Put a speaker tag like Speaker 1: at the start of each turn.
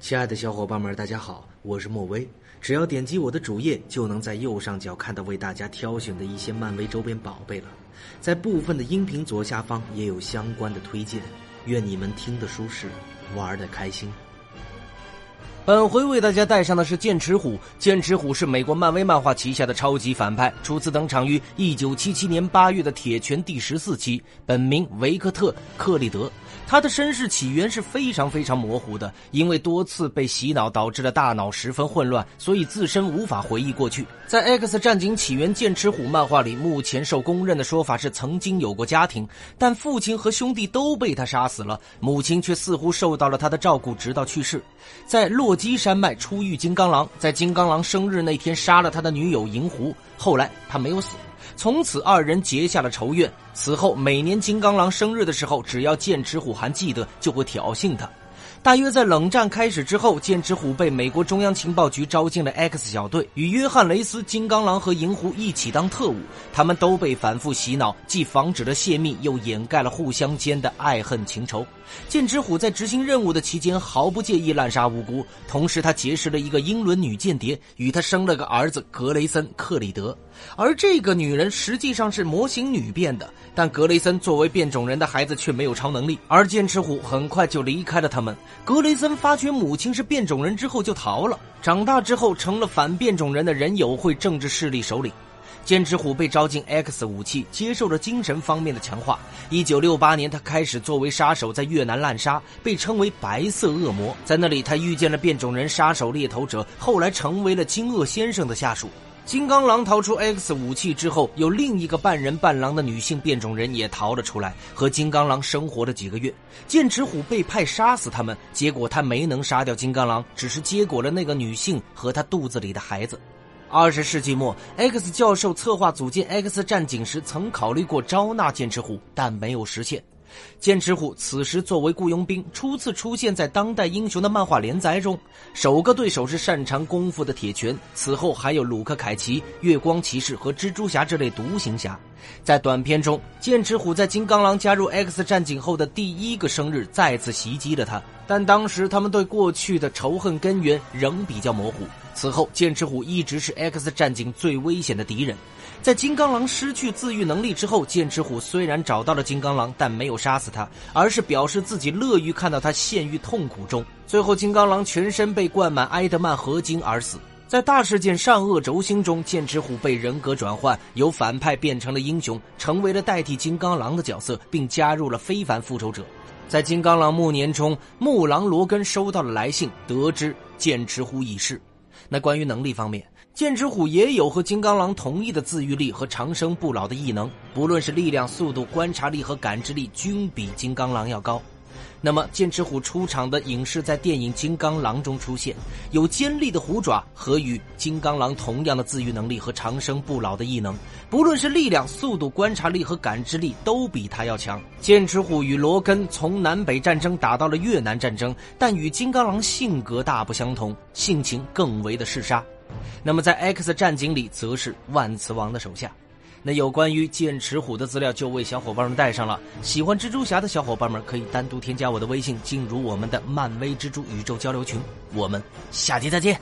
Speaker 1: 亲爱的小伙伴们，大家好，我是莫威。只要点击我的主页，就能在右上角看到为大家挑选的一些漫威周边宝贝了。在部分的音频左下方也有相关的推荐。愿你们听得舒适，玩得开心。
Speaker 2: 本回为大家带上的是剑齿虎。剑齿虎是美国漫威漫画旗下的超级反派，初次登场于1977年8月的《铁拳》第十四期，本名维克特·克利德。他的身世起源是非常非常模糊的，因为多次被洗脑导致了大脑十分混乱，所以自身无法回忆过去。在《X 战警：起源：剑齿虎》漫画里，目前受公认的说法是曾经有过家庭，但父亲和兄弟都被他杀死了，母亲却似乎受到了他的照顾，直到去世。在洛基山脉初遇金刚狼，在金刚狼生日那天杀了他的女友银狐，后来他没有死。从此，二人结下了仇怨。此后，每年金刚狼生日的时候，只要剑齿虎还记得，就会挑衅他。大约在冷战开始之后，剑齿虎被美国中央情报局招进了 X 小队，与约翰·雷斯、金刚狼和银狐一起当特务。他们都被反复洗脑，既防止了泄密，又掩盖了互相间的爱恨情仇。剑齿虎在执行任务的期间毫不介意滥杀无辜，同时他结识了一个英伦女间谍，与他生了个儿子格雷森·克里德。而这个女人实际上是模型女变的，但格雷森作为变种人的孩子却没有超能力，而剑齿虎很快就离开了他们。格雷森发觉母亲是变种人之后就逃了，长大之后成了反变种人的人友会政治势力首领。剑齿虎被招进 X 武器，接受了精神方面的强化。一九六八年，他开始作为杀手在越南滥杀，被称为白色恶魔。在那里，他遇见了变种人杀手猎头者，后来成为了金鳄先生的下属。金刚狼逃出 X 武器之后，有另一个半人半狼的女性变种人也逃了出来，和金刚狼生活了几个月。剑齿虎被派杀死他们，结果他没能杀掉金刚狼，只是结果了那个女性和他肚子里的孩子。二十世纪末，X 教授策划组建 X 战警时，曾考虑过招纳剑齿虎，但没有实现。剑齿虎此时作为雇佣兵，初次出现在当代英雄的漫画连载中。首个对手是擅长功夫的铁拳，此后还有鲁克·凯奇、月光骑士和蜘蛛侠这类独行侠。在短片中，剑齿虎在金刚狼加入 X 战警后的第一个生日再次袭击了他，但当时他们对过去的仇恨根源仍比较模糊。此后，剑齿虎一直是 X 战警最危险的敌人。在金刚狼失去自愈能力之后，剑齿虎虽然找到了金刚狼，但没有杀死他，而是表示自己乐于看到他陷于痛苦中。最后，金刚狼全身被灌满埃德曼合金而死。在大事件善恶轴心中，剑齿虎被人格转换，由反派变成了英雄，成为了代替金刚狼的角色，并加入了非凡复仇者。在金刚狼暮年中，木狼罗根收到了来信，得知剑齿虎已逝。那关于能力方面，剑齿虎也有和金刚狼同一的自愈力和长生不老的异能，不论是力量、速度、观察力和感知力，均比金刚狼要高。那么，剑齿虎出场的影视在电影《金刚狼》中出现，有尖利的虎爪和与金刚狼同样的自愈能力和长生不老的异能，不论是力量、速度、观察力和感知力，都比他要强。剑齿虎与罗根从南北战争打到了越南战争，但与金刚狼性格大不相同，性情更为的嗜杀。那么，在 X 战警里，则是万磁王的手下。那有关于剑齿虎的资料就为小伙伴们带上了。喜欢蜘蛛侠的小伙伴们可以单独添加我的微信，进入我们的漫威蜘蛛宇宙交流群。我们下期再见。